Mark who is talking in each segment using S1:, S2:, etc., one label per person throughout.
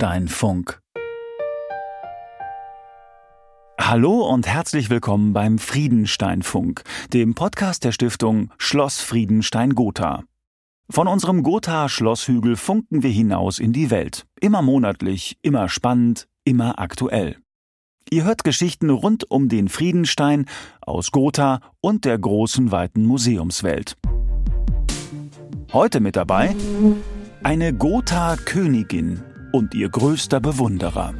S1: Friedensteinfunk. Hallo und herzlich willkommen beim Friedensteinfunk, dem Podcast der Stiftung Schloss Friedenstein Gotha. Von unserem Gotha Schlosshügel funken wir hinaus in die Welt. Immer monatlich, immer spannend, immer aktuell. Ihr hört Geschichten rund um den Friedenstein aus Gotha und der großen weiten Museumswelt. Heute mit dabei eine Gotha-Königin und ihr größter Bewunderer.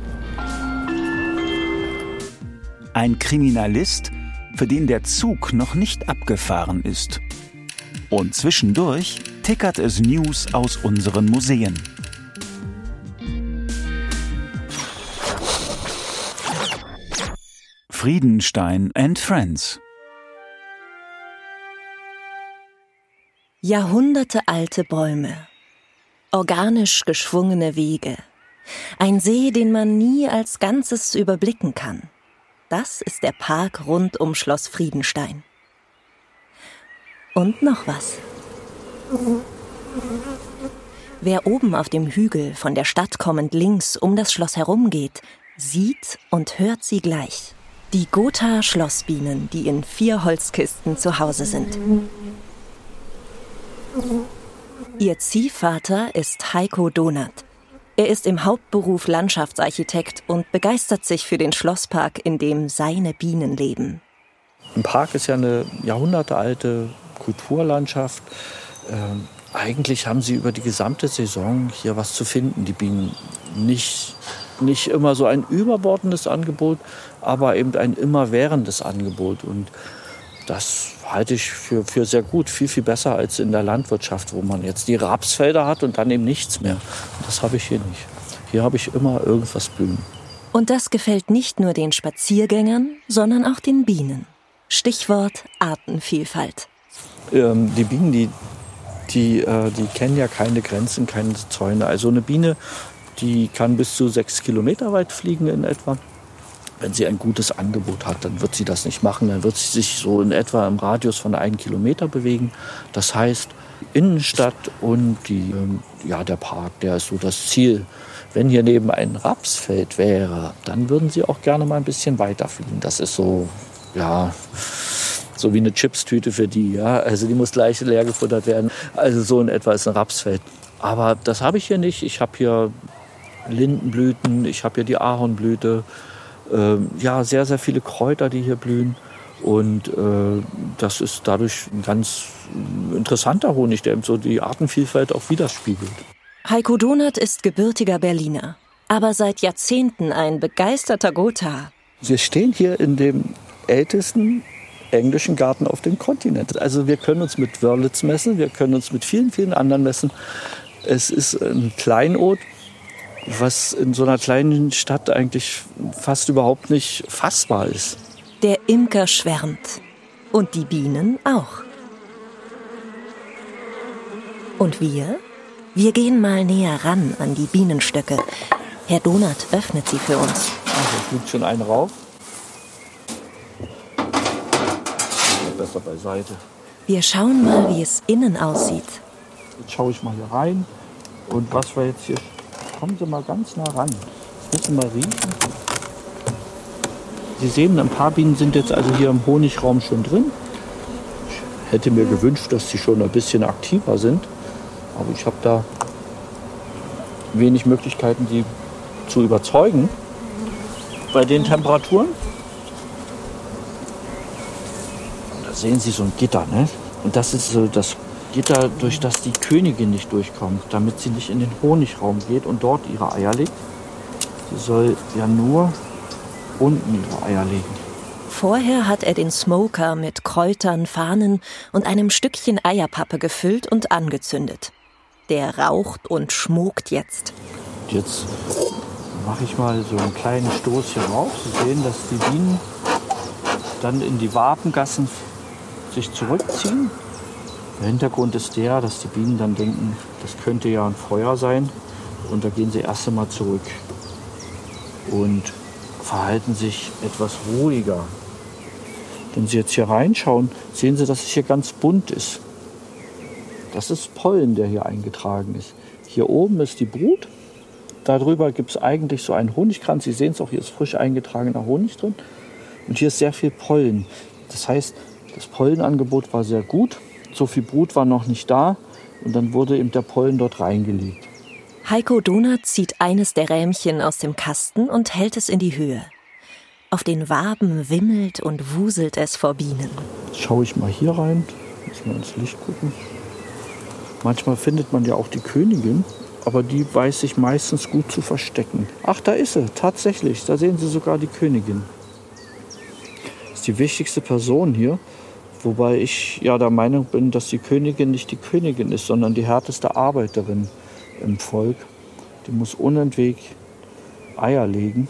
S1: Ein Kriminalist, für den der Zug noch nicht abgefahren ist. Und zwischendurch tickert es News aus unseren Museen. Friedenstein and Friends
S2: Jahrhundertealte Bäume, organisch geschwungene Wege, ein See, den man nie als Ganzes überblicken kann. Das ist der Park rund um Schloss Friedenstein. Und noch was. Wer oben auf dem Hügel von der Stadt kommend links um das Schloss herumgeht, sieht und hört sie gleich. Die Gotha Schlossbienen, die in vier Holzkisten zu Hause sind. Ihr Ziehvater ist Heiko Donat. Er ist im Hauptberuf Landschaftsarchitekt und begeistert sich für den Schlosspark, in dem seine Bienen leben.
S3: Ein Park ist ja eine jahrhundertealte Kulturlandschaft. Ähm, eigentlich haben sie über die gesamte Saison hier was zu finden, die Bienen. Nicht, nicht immer so ein überbordendes Angebot, aber eben ein immerwährendes Angebot. Und das halte ich für, für sehr gut, viel, viel besser als in der Landwirtschaft, wo man jetzt die Rapsfelder hat und dann eben nichts mehr. Das habe ich hier nicht. Hier habe ich immer irgendwas blühen.
S2: Und das gefällt nicht nur den Spaziergängern, sondern auch den Bienen. Stichwort Artenvielfalt.
S3: Ähm, die Bienen, die, die, äh, die kennen ja keine Grenzen, keine Zäune. Also eine Biene, die kann bis zu sechs Kilometer weit fliegen in etwa. Wenn sie ein gutes Angebot hat, dann wird sie das nicht machen. Dann wird sie sich so in etwa im Radius von einem Kilometer bewegen. Das heißt, Innenstadt und die, ähm, ja, der Park, der ist so das Ziel. Wenn hier neben ein Rapsfeld wäre, dann würden sie auch gerne mal ein bisschen weiter fliegen. Das ist so, ja, so wie eine Chipstüte für die. Ja? Also die muss gleich leer gefuttert werden. Also so in etwa ist ein Rapsfeld. Aber das habe ich hier nicht. Ich habe hier Lindenblüten, ich habe hier die Ahornblüte, ja, sehr, sehr viele Kräuter, die hier blühen. Und äh, das ist dadurch ein ganz interessanter Honig, der eben so die Artenvielfalt auch widerspiegelt.
S2: Heiko Donat ist gebürtiger Berliner, aber seit Jahrzehnten ein begeisterter Gotha.
S3: Wir stehen hier in dem ältesten englischen Garten auf dem Kontinent. Also wir können uns mit Wörlitz messen, wir können uns mit vielen, vielen anderen messen. Es ist ein Kleinod, was in so einer kleinen Stadt eigentlich fast überhaupt nicht fassbar ist.
S2: Der Imker schwärmt. Und die Bienen auch. Und wir? Wir gehen mal näher ran an die Bienenstöcke. Herr Donat öffnet sie für uns.
S3: Also, fliegt schon eine rauf. Besser beiseite.
S2: Wir schauen mal, wie es innen aussieht.
S3: Jetzt schaue ich mal hier rein. Und was wir jetzt hier kommen Sie mal ganz nah ran. Müssen mal riechen. Sie sehen, ein paar Bienen sind jetzt also hier im Honigraum schon drin. Ich hätte mir gewünscht, dass sie schon ein bisschen aktiver sind. Aber ich habe da wenig Möglichkeiten, die zu überzeugen bei den Temperaturen. Da sehen Sie so ein Gitter, ne? Und das ist so das Gitter, durch das die Königin nicht durchkommt, damit sie nicht in den Honigraum geht und dort ihre Eier legt. Sie soll ja nur unten ihre Eier legen.
S2: Vorher hat er den Smoker mit Kräutern, Fahnen und einem Stückchen Eierpappe gefüllt und angezündet. Der raucht und schmuckt jetzt.
S3: Jetzt mache ich mal so einen kleinen Stoß hier rauf. Sie sehen, dass die Bienen dann in die Wapengassen sich zurückziehen der Hintergrund ist der, dass die Bienen dann denken, das könnte ja ein Feuer sein. Und da gehen sie erst einmal zurück und verhalten sich etwas ruhiger. Wenn Sie jetzt hier reinschauen, sehen Sie, dass es hier ganz bunt ist. Das ist Pollen, der hier eingetragen ist. Hier oben ist die Brut. darüber gibt es eigentlich so einen Honigkranz. Sie sehen es auch, hier ist frisch eingetragener Honig drin. Und hier ist sehr viel Pollen. Das heißt, das Pollenangebot war sehr gut. So viel Brut war noch nicht da. Und dann wurde eben der Pollen dort reingelegt.
S2: Heiko Donat zieht eines der Rähmchen aus dem Kasten und hält es in die Höhe. Auf den Waben wimmelt und wuselt es vor Bienen.
S3: Jetzt schaue ich mal hier rein. Muss mal ins Licht gucken. Manchmal findet man ja auch die Königin, aber die weiß sich meistens gut zu verstecken. Ach, da ist sie, tatsächlich. Da sehen Sie sogar die Königin. Das ist die wichtigste Person hier. Wobei ich ja der Meinung bin, dass die Königin nicht die Königin ist, sondern die härteste Arbeiterin im Volk. Die muss unentwegt Eier legen.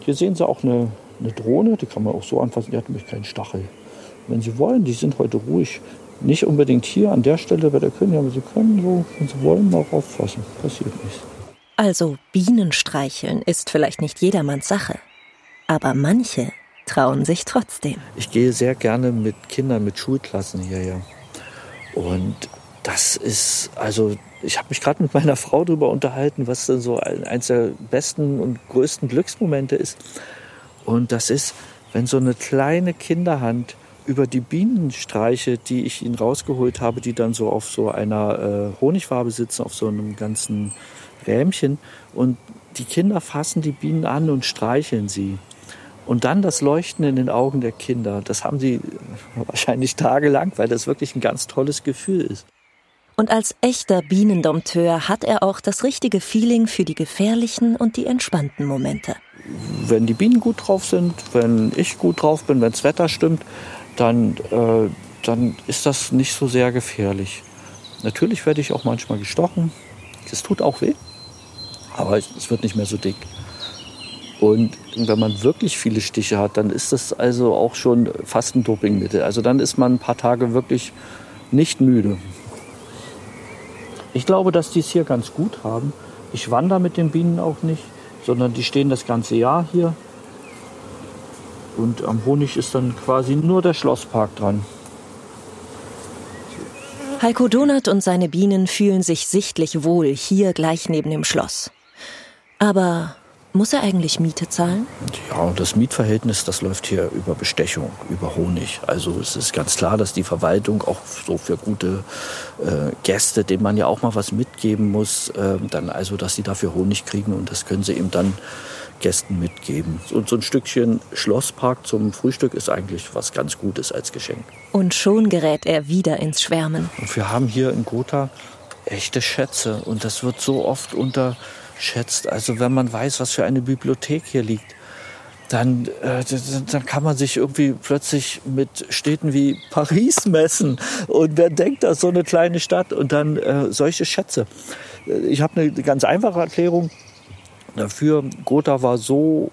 S3: Hier sehen Sie auch eine, eine Drohne, die kann man auch so anfassen, die hat nämlich keinen Stachel. Wenn Sie wollen, die sind heute ruhig. Nicht unbedingt hier an der Stelle bei der Königin, aber Sie können so, wenn Sie wollen, mal rauffassen. Passiert nichts.
S2: Also Bienen streicheln ist vielleicht nicht jedermanns Sache. Aber manche trauen sich trotzdem.
S3: Ich gehe sehr gerne mit Kindern, mit Schulklassen hierher. Und das ist, also ich habe mich gerade mit meiner Frau darüber unterhalten, was denn so eins der besten und größten Glücksmomente ist. Und das ist, wenn so eine kleine Kinderhand über die Bienenstreiche, die ich ihnen rausgeholt habe, die dann so auf so einer äh, Honigfarbe sitzen, auf so einem ganzen Rähmchen. Und die Kinder fassen die Bienen an und streicheln sie. Und dann das Leuchten in den Augen der Kinder, das haben sie wahrscheinlich tagelang, weil das wirklich ein ganz tolles Gefühl ist.
S2: Und als echter Bienendompteur hat er auch das richtige Feeling für die gefährlichen und die entspannten Momente.
S3: Wenn die Bienen gut drauf sind, wenn ich gut drauf bin, wenn das Wetter stimmt, dann, äh, dann ist das nicht so sehr gefährlich. Natürlich werde ich auch manchmal gestochen. Das tut auch weh, aber es wird nicht mehr so dick. Und wenn man wirklich viele Stiche hat, dann ist das also auch schon fast ein Dopingmittel. Also dann ist man ein paar Tage wirklich nicht müde. Ich glaube, dass die es hier ganz gut haben. Ich wandere mit den Bienen auch nicht, sondern die stehen das ganze Jahr hier. Und am Honig ist dann quasi nur der Schlosspark dran.
S2: Heiko Donat und seine Bienen fühlen sich sichtlich wohl hier gleich neben dem Schloss. Aber muss er eigentlich Miete zahlen?
S3: Ja, das Mietverhältnis, das läuft hier über Bestechung, über Honig. Also es ist ganz klar, dass die Verwaltung auch so für gute äh, Gäste, denen man ja auch mal was mitgeben muss, äh, dann also, dass sie dafür Honig kriegen und das können sie eben dann Gästen mitgeben. Und so ein Stückchen Schlosspark zum Frühstück ist eigentlich was ganz Gutes als Geschenk.
S2: Und schon gerät er wieder ins Schwärmen.
S3: Und wir haben hier in Gotha echte Schätze und das wird so oft unter schätzt. Also wenn man weiß, was für eine Bibliothek hier liegt, dann, äh, dann kann man sich irgendwie plötzlich mit Städten wie Paris messen. Und wer denkt das, so eine kleine Stadt und dann äh, solche Schätze. Ich habe eine ganz einfache Erklärung dafür. Gotha war so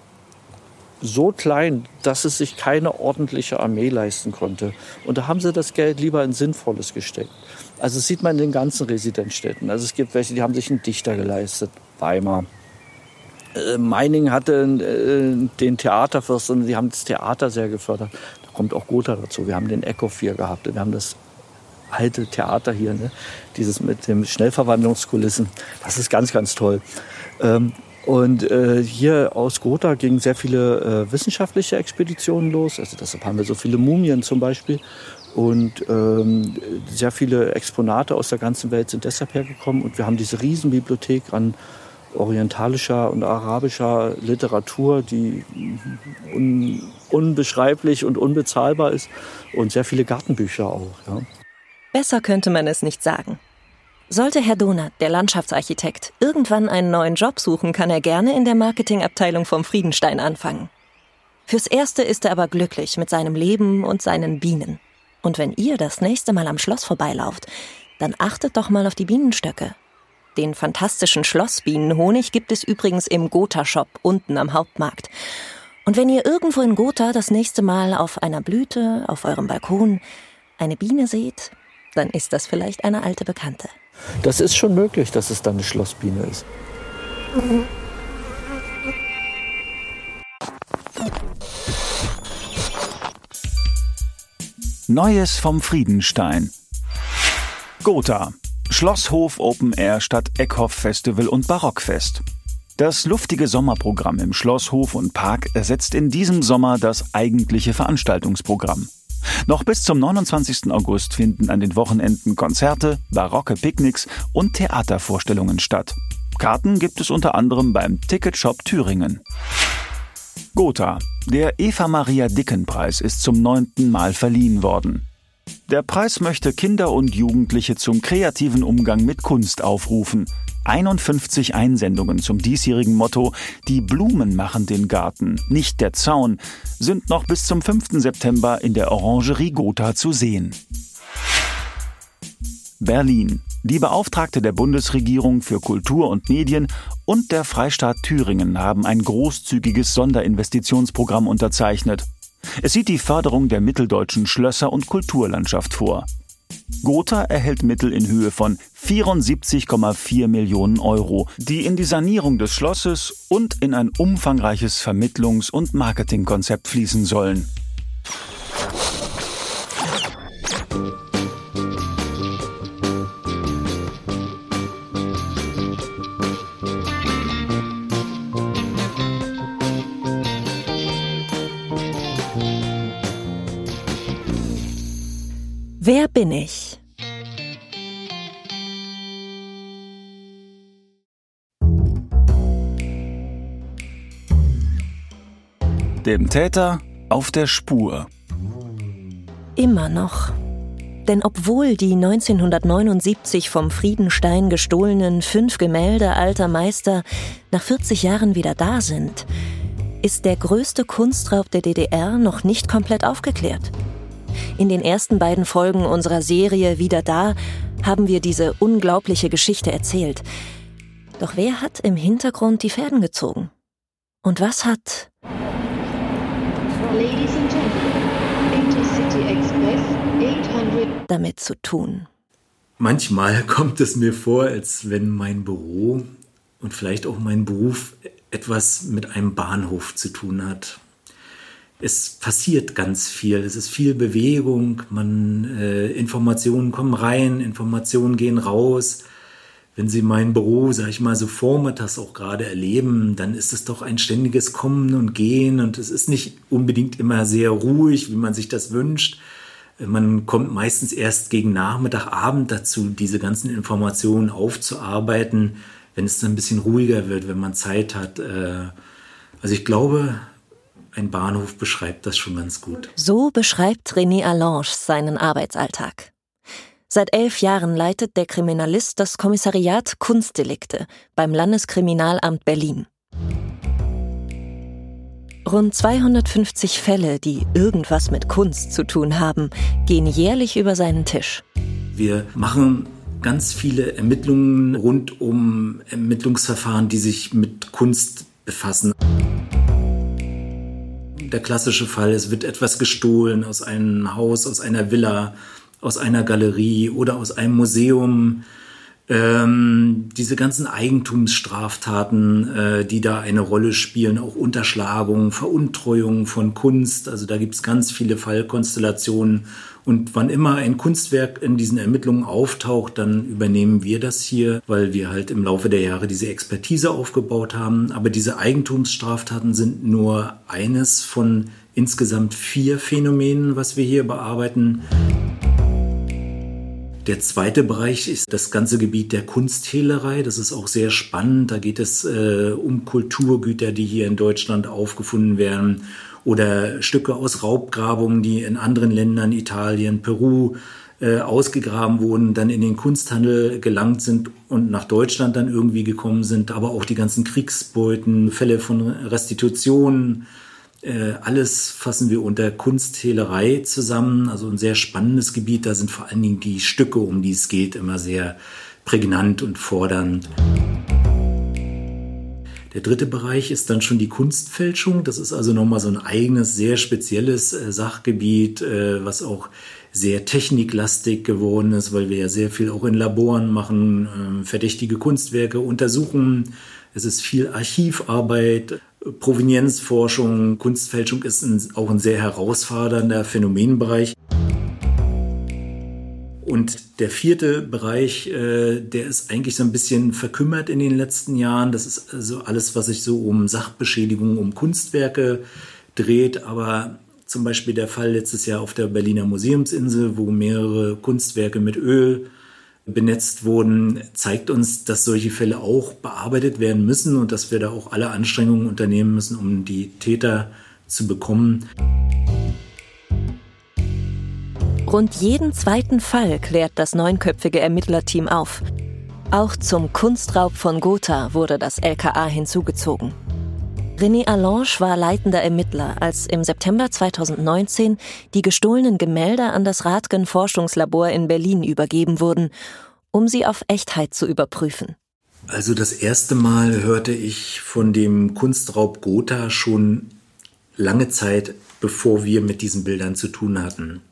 S3: so klein, dass es sich keine ordentliche Armee leisten konnte. Und da haben sie das Geld lieber in Sinnvolles gesteckt. Also das sieht man in den ganzen Residenzstädten. Also es gibt welche, die haben sich einen Dichter geleistet. Weimar. Äh, Meining hatte äh, den Theaterfürst und sie haben das Theater sehr gefördert. Da kommt auch Gotha dazu. Wir haben den Echo 4 gehabt. Wir haben das alte Theater hier, ne? dieses mit den Schnellverwandlungskulissen. Das ist ganz, ganz toll. Ähm, und äh, hier aus Gotha gingen sehr viele äh, wissenschaftliche Expeditionen los. Also deshalb haben wir so viele Mumien zum Beispiel. Und ähm, sehr viele Exponate aus der ganzen Welt sind deshalb hergekommen. Und wir haben diese Riesenbibliothek an orientalischer und arabischer Literatur, die un unbeschreiblich und unbezahlbar ist. Und sehr viele Gartenbücher auch. Ja.
S2: Besser könnte man es nicht sagen. Sollte Herr Donat, der Landschaftsarchitekt, irgendwann einen neuen Job suchen, kann er gerne in der Marketingabteilung vom Friedenstein anfangen. Fürs Erste ist er aber glücklich mit seinem Leben und seinen Bienen. Und wenn ihr das nächste Mal am Schloss vorbeilauft, dann achtet doch mal auf die Bienenstöcke. Den fantastischen Schlossbienenhonig gibt es übrigens im Gotha-Shop unten am Hauptmarkt. Und wenn ihr irgendwo in Gotha das nächste Mal auf einer Blüte, auf eurem Balkon, eine Biene seht, dann ist das vielleicht eine alte Bekannte.
S3: Das ist schon möglich, dass es dann eine Schlossbiene ist.
S1: Neues vom Friedenstein. Gotha. Schlosshof Open Air statt Eckhoff Festival und Barockfest. Das luftige Sommerprogramm im Schlosshof und Park ersetzt in diesem Sommer das eigentliche Veranstaltungsprogramm. Noch bis zum 29. August finden an den Wochenenden Konzerte, barocke Picknicks und Theatervorstellungen statt. Karten gibt es unter anderem beim Ticketshop Thüringen. Gotha. Der Eva Maria Dicken Preis ist zum neunten Mal verliehen worden. Der Preis möchte Kinder und Jugendliche zum kreativen Umgang mit Kunst aufrufen. 51 Einsendungen zum diesjährigen Motto Die Blumen machen den Garten, nicht der Zaun, sind noch bis zum 5. September in der Orangerie Gotha zu sehen. Berlin. Die Beauftragte der Bundesregierung für Kultur und Medien und der Freistaat Thüringen haben ein großzügiges Sonderinvestitionsprogramm unterzeichnet. Es sieht die Förderung der mitteldeutschen Schlösser und Kulturlandschaft vor. Gotha erhält Mittel in Höhe von 74,4 Millionen Euro, die in die Sanierung des Schlosses und in ein umfangreiches Vermittlungs- und Marketingkonzept fließen sollen.
S2: Wer bin ich?
S1: Dem Täter auf der Spur.
S2: Immer noch. Denn obwohl die 1979 vom Friedenstein gestohlenen fünf Gemälde alter Meister nach 40 Jahren wieder da sind, ist der größte Kunstraub der DDR noch nicht komplett aufgeklärt. In den ersten beiden Folgen unserer Serie Wieder da haben wir diese unglaubliche Geschichte erzählt. Doch wer hat im Hintergrund die Fäden gezogen? Und was hat damit zu tun?
S4: Manchmal kommt es mir vor, als wenn mein Büro und vielleicht auch mein Beruf etwas mit einem Bahnhof zu tun hat es passiert ganz viel. Es ist viel Bewegung. Man, äh, Informationen kommen rein, Informationen gehen raus. Wenn Sie mein Büro, sag ich mal, so vormittags auch gerade erleben, dann ist es doch ein ständiges Kommen und Gehen und es ist nicht unbedingt immer sehr ruhig, wie man sich das wünscht. Man kommt meistens erst gegen Nachmittag, Abend dazu, diese ganzen Informationen aufzuarbeiten, wenn es dann ein bisschen ruhiger wird, wenn man Zeit hat. Äh, also ich glaube, ein Bahnhof beschreibt das schon ganz gut.
S2: So beschreibt René Allange seinen Arbeitsalltag. Seit elf Jahren leitet der Kriminalist das Kommissariat Kunstdelikte beim Landeskriminalamt Berlin. Rund 250 Fälle, die irgendwas mit Kunst zu tun haben, gehen jährlich über seinen Tisch.
S4: Wir machen ganz viele Ermittlungen rund um Ermittlungsverfahren, die sich mit Kunst befassen der klassische Fall, es wird etwas gestohlen aus einem Haus, aus einer Villa, aus einer Galerie oder aus einem Museum. Ähm, diese ganzen Eigentumsstraftaten, äh, die da eine Rolle spielen, auch Unterschlagung, Veruntreuung von Kunst, also da gibt es ganz viele Fallkonstellationen. Und wann immer ein Kunstwerk in diesen Ermittlungen auftaucht, dann übernehmen wir das hier, weil wir halt im Laufe der Jahre diese Expertise aufgebaut haben. Aber diese Eigentumsstraftaten sind nur eines von insgesamt vier Phänomenen, was wir hier bearbeiten. Der zweite Bereich ist das ganze Gebiet der Kunsthehlerei. Das ist auch sehr spannend. Da geht es äh, um Kulturgüter, die hier in Deutschland aufgefunden werden oder Stücke aus Raubgrabungen, die in anderen Ländern, Italien, Peru, äh, ausgegraben wurden, dann in den Kunsthandel gelangt sind und nach Deutschland dann irgendwie gekommen sind, aber auch die ganzen Kriegsbeuten, Fälle von Restitutionen, äh, alles fassen wir unter Kunsthehlerei zusammen. Also ein sehr spannendes Gebiet. Da sind vor allen Dingen die Stücke, um die es geht, immer sehr prägnant und fordernd. Der dritte Bereich ist dann schon die Kunstfälschung. Das ist also nochmal so ein eigenes, sehr spezielles äh, Sachgebiet, äh, was auch sehr techniklastig geworden ist, weil wir ja sehr viel auch in Laboren machen, äh, verdächtige Kunstwerke untersuchen. Es ist viel Archivarbeit. Provenienzforschung, Kunstfälschung ist auch ein sehr herausfordernder Phänomenbereich. Und der vierte Bereich, äh, der ist eigentlich so ein bisschen verkümmert in den letzten Jahren. Das ist also alles, was sich so um Sachbeschädigungen, um Kunstwerke dreht. Aber zum Beispiel der Fall letztes Jahr auf der Berliner Museumsinsel, wo mehrere Kunstwerke mit Öl benetzt wurden, zeigt uns, dass solche Fälle auch bearbeitet werden müssen und dass wir da auch alle Anstrengungen unternehmen müssen, um die Täter zu bekommen.
S2: Rund jeden zweiten Fall klärt das neunköpfige Ermittlerteam auf. Auch zum Kunstraub von Gotha wurde das LKA hinzugezogen. René Allange war leitender Ermittler, als im September 2019 die gestohlenen Gemälde an das Radgen Forschungslabor in Berlin übergeben wurden, um sie auf Echtheit zu überprüfen.
S4: Also das erste Mal hörte ich von dem Kunstraub Gotha schon lange Zeit, bevor wir mit diesen Bildern zu tun hatten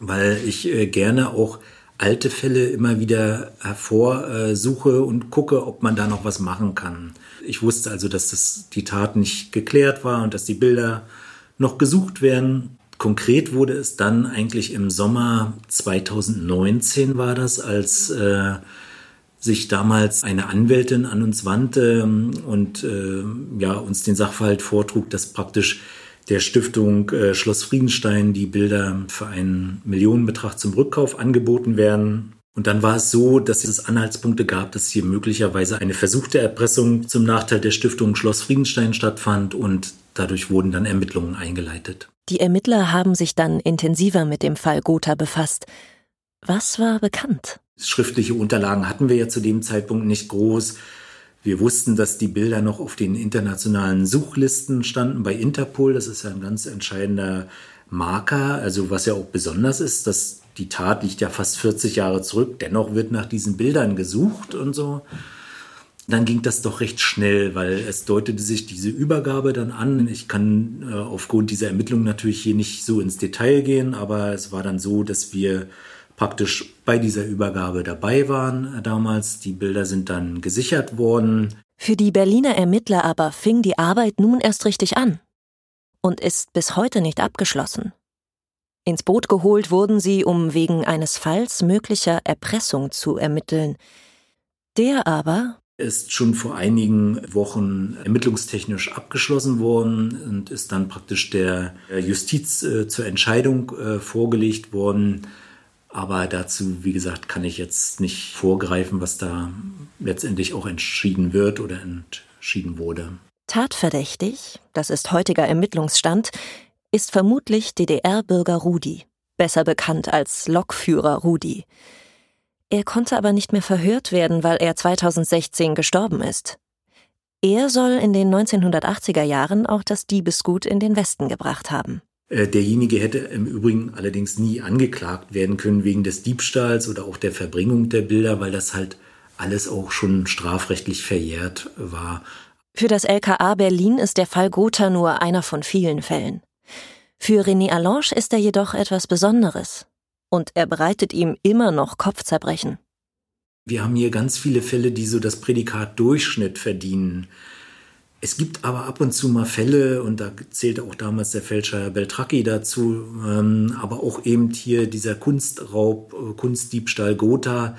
S4: weil ich äh, gerne auch alte Fälle immer wieder hervorsuche und gucke, ob man da noch was machen kann. Ich wusste also, dass das, die Tat nicht geklärt war und dass die Bilder noch gesucht werden. Konkret wurde es dann eigentlich im Sommer 2019 war das, als äh, sich damals eine Anwältin an uns wandte und äh, ja, uns den Sachverhalt vortrug, dass praktisch der Stiftung äh, Schloss Friedenstein die Bilder für einen Millionenbetrag zum Rückkauf angeboten werden. Und dann war es so, dass es Anhaltspunkte gab, dass hier möglicherweise eine versuchte Erpressung zum Nachteil der Stiftung Schloss Friedenstein stattfand und dadurch wurden dann Ermittlungen eingeleitet.
S2: Die Ermittler haben sich dann intensiver mit dem Fall Gotha befasst. Was war bekannt?
S4: Schriftliche Unterlagen hatten wir ja zu dem Zeitpunkt nicht groß. Wir wussten, dass die Bilder noch auf den internationalen Suchlisten standen bei Interpol. Das ist ja ein ganz entscheidender Marker. Also was ja auch besonders ist, dass die Tat liegt ja fast 40 Jahre zurück. Dennoch wird nach diesen Bildern gesucht und so. Dann ging das doch recht schnell, weil es deutete sich diese Übergabe dann an. Ich kann äh, aufgrund dieser Ermittlungen natürlich hier nicht so ins Detail gehen, aber es war dann so, dass wir praktisch bei dieser Übergabe dabei waren damals. Die Bilder sind dann gesichert worden.
S2: Für die Berliner Ermittler aber fing die Arbeit nun erst richtig an und ist bis heute nicht abgeschlossen. Ins Boot geholt wurden sie, um wegen eines Falls möglicher Erpressung zu ermitteln. Der aber
S4: ist schon vor einigen Wochen ermittlungstechnisch abgeschlossen worden und ist dann praktisch der Justiz äh, zur Entscheidung äh, vorgelegt worden. Aber dazu, wie gesagt, kann ich jetzt nicht vorgreifen, was da letztendlich auch entschieden wird oder entschieden wurde.
S2: Tatverdächtig, das ist heutiger Ermittlungsstand, ist vermutlich DDR-Bürger Rudi, besser bekannt als Lokführer Rudi. Er konnte aber nicht mehr verhört werden, weil er 2016 gestorben ist. Er soll in den 1980er Jahren auch das Diebesgut in den Westen gebracht haben.
S4: Äh, derjenige hätte im Übrigen allerdings nie angeklagt werden können wegen des Diebstahls oder auch der Verbringung der Bilder, weil das halt alles auch schon strafrechtlich verjährt war.
S2: Für das LKA Berlin ist der Fall Gotha nur einer von vielen Fällen. Für René Allange ist er jedoch etwas Besonderes. Und er bereitet ihm immer noch Kopfzerbrechen.
S4: Wir haben hier ganz viele Fälle, die so das Prädikat Durchschnitt verdienen. Es gibt aber ab und zu mal Fälle, und da zählte auch damals der Fälscher Beltracchi dazu, ähm, aber auch eben hier dieser Kunstraub, äh, Kunstdiebstahl Gotha,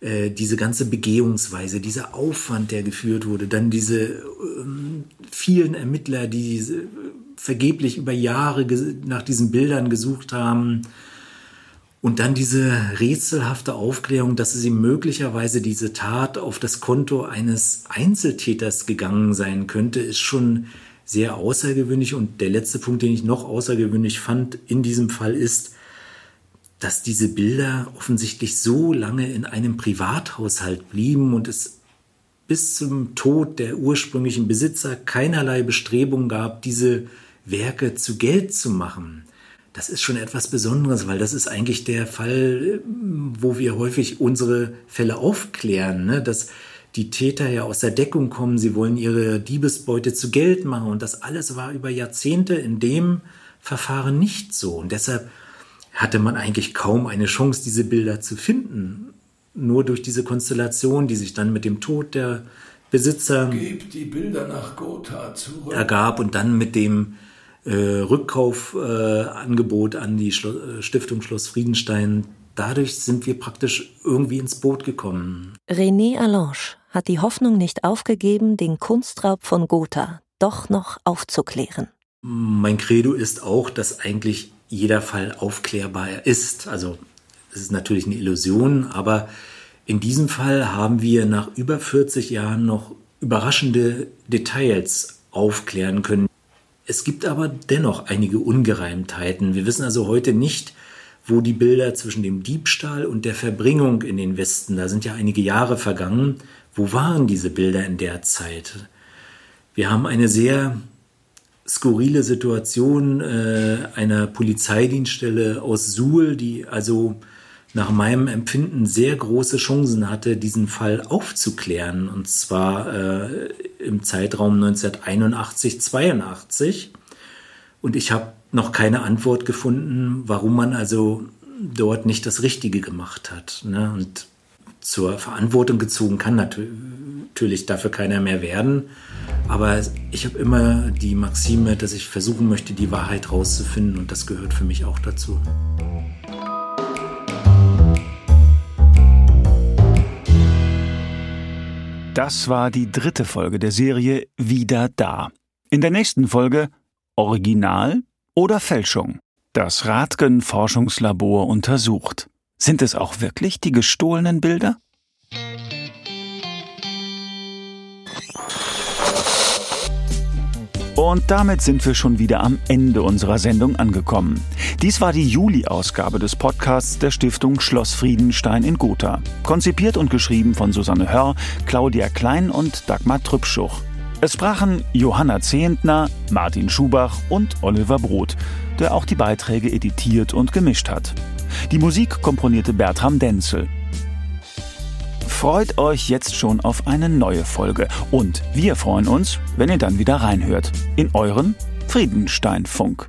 S4: äh, diese ganze Begehungsweise, dieser Aufwand, der geführt wurde, dann diese ähm, vielen Ermittler, die vergeblich über Jahre nach diesen Bildern gesucht haben, und dann diese rätselhafte Aufklärung, dass sie möglicherweise diese Tat auf das Konto eines Einzeltäters gegangen sein könnte, ist schon sehr außergewöhnlich. Und der letzte Punkt, den ich noch außergewöhnlich fand in diesem Fall ist, dass diese Bilder offensichtlich so lange in einem Privathaushalt blieben und es bis zum Tod der ursprünglichen Besitzer keinerlei Bestrebung gab, diese Werke zu Geld zu machen das ist schon etwas Besonderes, weil das ist eigentlich der Fall, wo wir häufig unsere Fälle aufklären, ne? dass die Täter ja aus der Deckung kommen, sie wollen ihre Diebesbeute zu Geld machen und das alles war über Jahrzehnte in dem Verfahren nicht so und deshalb hatte man eigentlich kaum eine Chance, diese Bilder zu finden. Nur durch diese Konstellation, die sich dann mit dem Tod der Besitzer ergab und dann mit dem äh, Rückkaufangebot äh, an die Schlo äh, Stiftung Schloss Friedenstein dadurch sind wir praktisch irgendwie ins Boot gekommen.
S2: René Allange hat die Hoffnung nicht aufgegeben, den Kunstraub von Gotha doch noch aufzuklären.
S4: Mein Credo ist auch, dass eigentlich jeder Fall aufklärbar ist. Also es ist natürlich eine Illusion, aber in diesem Fall haben wir nach über 40 Jahren noch überraschende Details aufklären können. Es gibt aber dennoch einige Ungereimtheiten. Wir wissen also heute nicht, wo die Bilder zwischen dem Diebstahl und der Verbringung in den Westen, da sind ja einige Jahre vergangen, wo waren diese Bilder in der Zeit? Wir haben eine sehr skurrile Situation äh, einer Polizeidienststelle aus Suhl, die also nach meinem Empfinden sehr große Chancen hatte, diesen Fall aufzuklären. Und zwar äh, im Zeitraum 1981-82. Und ich habe noch keine Antwort gefunden, warum man also dort nicht das Richtige gemacht hat. Ne? Und zur Verantwortung gezogen kann natürlich dafür keiner mehr werden. Aber ich habe immer die Maxime, dass ich versuchen möchte, die Wahrheit rauszufinden und das gehört für mich auch dazu.
S1: Das war die dritte Folge der Serie Wieder da. In der nächsten Folge Original oder Fälschung. Das Radgen Forschungslabor untersucht. Sind es auch wirklich die gestohlenen Bilder? Und damit sind wir schon wieder am Ende unserer Sendung angekommen. Dies war die Juli-Ausgabe des Podcasts der Stiftung Schloss Friedenstein in Gotha. Konzipiert und geschrieben von Susanne Hörr, Claudia Klein und Dagmar Trübschuch. Es sprachen Johanna Zehentner, Martin Schubach und Oliver Brot, der auch die Beiträge editiert und gemischt hat. Die Musik komponierte Bertram Denzel. Freut euch jetzt schon auf eine neue Folge und wir freuen uns, wenn ihr dann wieder reinhört in euren Friedensteinfunk.